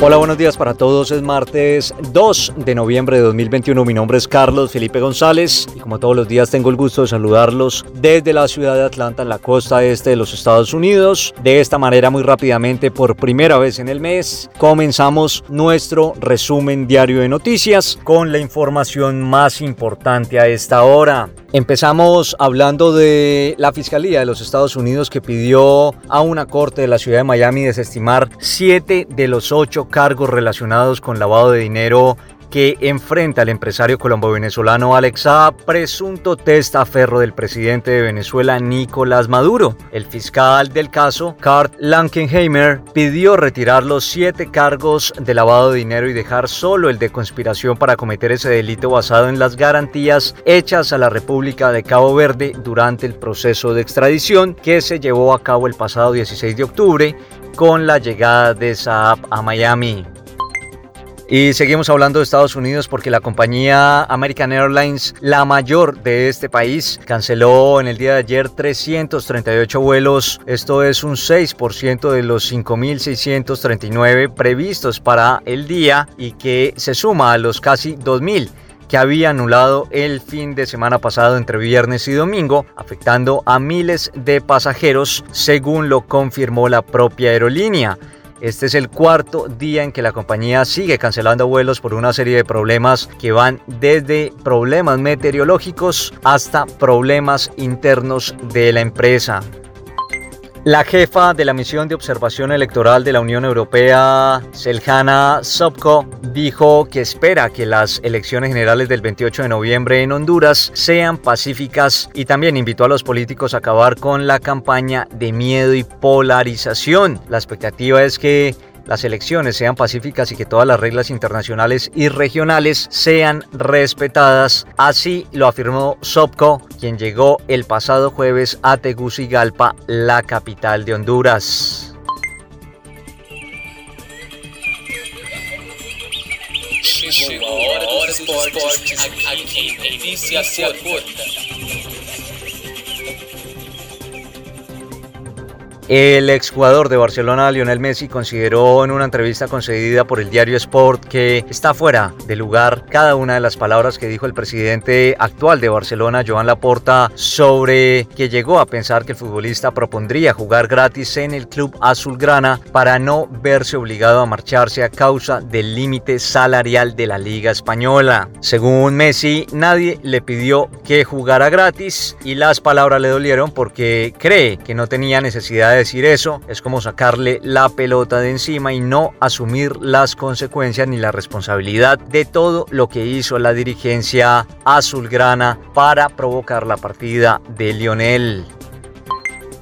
Hola, buenos días para todos. Es martes 2 de noviembre de 2021. Mi nombre es Carlos Felipe González y como todos los días tengo el gusto de saludarlos desde la ciudad de Atlanta en la costa este de los Estados Unidos. De esta manera muy rápidamente por primera vez en el mes comenzamos nuestro resumen diario de noticias con la información más importante a esta hora. Empezamos hablando de la Fiscalía de los Estados Unidos que pidió a una corte de la ciudad de Miami desestimar siete de los ocho cargos relacionados con lavado de dinero que enfrenta al empresario colombo-venezolano Alex A, presunto testaferro del presidente de Venezuela Nicolás Maduro. El fiscal del caso, Kurt Lankenheimer, pidió retirar los siete cargos de lavado de dinero y dejar solo el de conspiración para cometer ese delito basado en las garantías hechas a la República de Cabo Verde durante el proceso de extradición que se llevó a cabo el pasado 16 de octubre con la llegada de Saab a Miami. Y seguimos hablando de Estados Unidos porque la compañía American Airlines, la mayor de este país, canceló en el día de ayer 338 vuelos. Esto es un 6% de los 5.639 previstos para el día y que se suma a los casi 2.000 que había anulado el fin de semana pasado entre viernes y domingo, afectando a miles de pasajeros, según lo confirmó la propia aerolínea. Este es el cuarto día en que la compañía sigue cancelando vuelos por una serie de problemas que van desde problemas meteorológicos hasta problemas internos de la empresa. La jefa de la misión de observación electoral de la Unión Europea, Seljana Sobko, dijo que espera que las elecciones generales del 28 de noviembre en Honduras sean pacíficas y también invitó a los políticos a acabar con la campaña de miedo y polarización. La expectativa es que las elecciones sean pacíficas y que todas las reglas internacionales y regionales sean respetadas. Así lo afirmó Sopco, quien llegó el pasado jueves a Tegucigalpa, la capital de Honduras. El exjugador de Barcelona, Lionel Messi, consideró en una entrevista concedida por el diario Sport que está fuera de lugar cada una de las palabras que dijo el presidente actual de Barcelona, Joan Laporta, sobre que llegó a pensar que el futbolista propondría jugar gratis en el club azulgrana para no verse obligado a marcharse a causa del límite salarial de la Liga Española. Según Messi, nadie le pidió que jugara gratis y las palabras le dolieron porque cree que no tenía necesidad de decir eso es como sacarle la pelota de encima y no asumir las consecuencias ni la responsabilidad de todo lo que hizo la dirigencia azulgrana para provocar la partida de Lionel.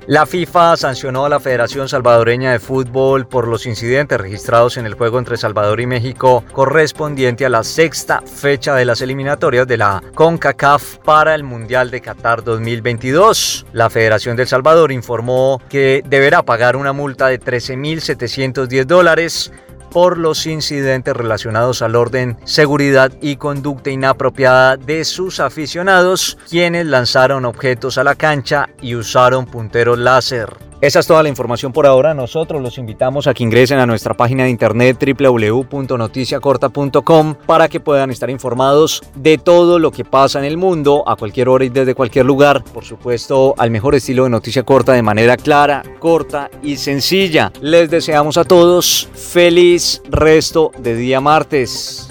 La FIFA sancionó a la Federación Salvadoreña de Fútbol por los incidentes registrados en el juego entre Salvador y México correspondiente a la sexta fecha de las eliminatorias de la CONCACAF para el Mundial de Qatar 2022. La Federación del Salvador informó que deberá pagar una multa de 13.710 dólares por los incidentes relacionados al orden, seguridad y conducta inapropiada de sus aficionados, quienes lanzaron objetos a la cancha y usaron punteros láser. Esa es toda la información por ahora. Nosotros los invitamos a que ingresen a nuestra página de internet www.noticiacorta.com para que puedan estar informados de todo lo que pasa en el mundo a cualquier hora y desde cualquier lugar. Por supuesto, al mejor estilo de noticia corta de manera clara, corta y sencilla. Les deseamos a todos feliz resto de día martes.